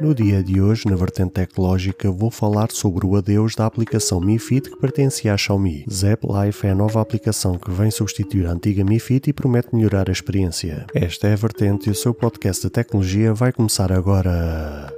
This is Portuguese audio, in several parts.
No dia de hoje, na vertente tecnológica, vou falar sobre o adeus da aplicação Mi Fit que pertencia à Xiaomi. Zap Life é a nova aplicação que vem substituir a antiga Mi Fit e promete melhorar a experiência. Esta é a vertente e o seu podcast de tecnologia vai começar agora.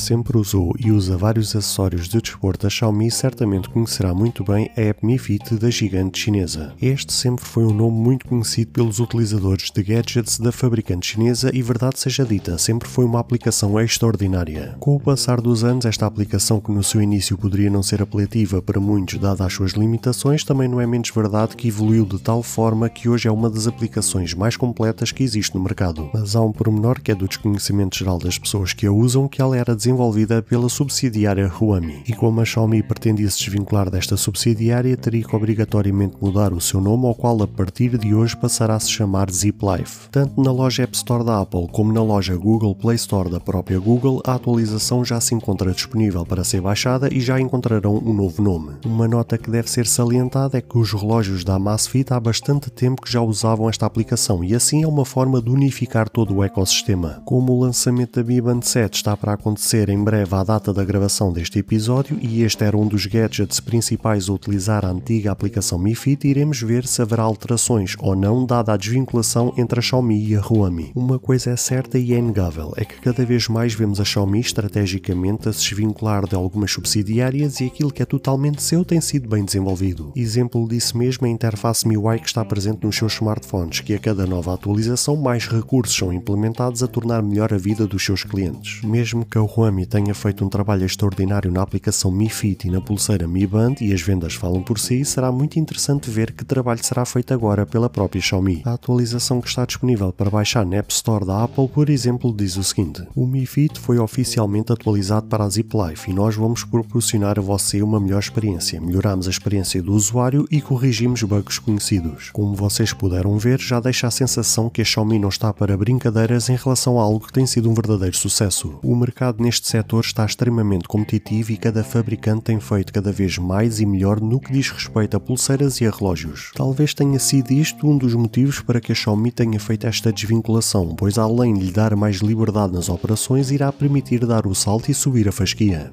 Sempre usou e usa vários acessórios de desporto da Xiaomi certamente conhecerá muito bem a app Mi Fit da gigante chinesa. Este sempre foi um nome muito conhecido pelos utilizadores de gadgets da fabricante chinesa e verdade seja dita, sempre foi uma aplicação extraordinária. Com o passar dos anos, esta aplicação que no seu início poderia não ser apelativa para muitos dada as suas limitações, também não é menos verdade que evoluiu de tal forma que hoje é uma das aplicações mais completas que existe no mercado. Mas há um pormenor que é do desconhecimento geral das pessoas que a usam que ela era desenvolvida desenvolvida pela subsidiária Huami. E como a Xiaomi pretendia se desvincular desta subsidiária, teria que obrigatoriamente mudar o seu nome, ao qual a partir de hoje passará a se chamar Zip Life. Tanto na loja App Store da Apple como na loja Google Play Store da própria Google, a atualização já se encontra disponível para ser baixada e já encontrarão um novo nome. Uma nota que deve ser salientada é que os relógios da Amazfit há bastante tempo que já usavam esta aplicação e assim é uma forma de unificar todo o ecossistema. Como o lançamento da Mi Band 7 está para acontecer em breve a data da gravação deste episódio e este era um dos gadgets principais a utilizar a antiga aplicação Mi Fit, iremos ver se haverá alterações ou não dada a desvinculação entre a Xiaomi e a Huami. Uma coisa é certa e é inegável, é que cada vez mais vemos a Xiaomi estrategicamente a se desvincular de algumas subsidiárias e aquilo que é totalmente seu tem sido bem desenvolvido. Exemplo disso mesmo é a interface MIUI que está presente nos seus smartphones, que a cada nova atualização mais recursos são implementados a tornar melhor a vida dos seus clientes. Mesmo que a Huami tenha feito um trabalho extraordinário na aplicação Mi Fit e na pulseira Mi Band e as vendas falam por si, será muito interessante ver que trabalho será feito agora pela própria Xiaomi. A atualização que está disponível para baixar na App Store da Apple, por exemplo, diz o seguinte: O Mi Fit foi oficialmente atualizado para a Zip Life e nós vamos proporcionar a você uma melhor experiência. Melhoramos a experiência do usuário e corrigimos bugs conhecidos. Como vocês puderam ver, já deixa a sensação que a Xiaomi não está para brincadeiras em relação a algo que tem sido um verdadeiro sucesso. O mercado neste setor está extremamente competitivo e cada fabricante tem feito cada vez mais e melhor no que diz respeito a pulseiras e a relógios. Talvez tenha sido isto um dos motivos para que a Xiaomi tenha feito esta desvinculação, pois além de lhe dar mais liberdade nas operações, irá permitir dar o salto e subir a fasquia.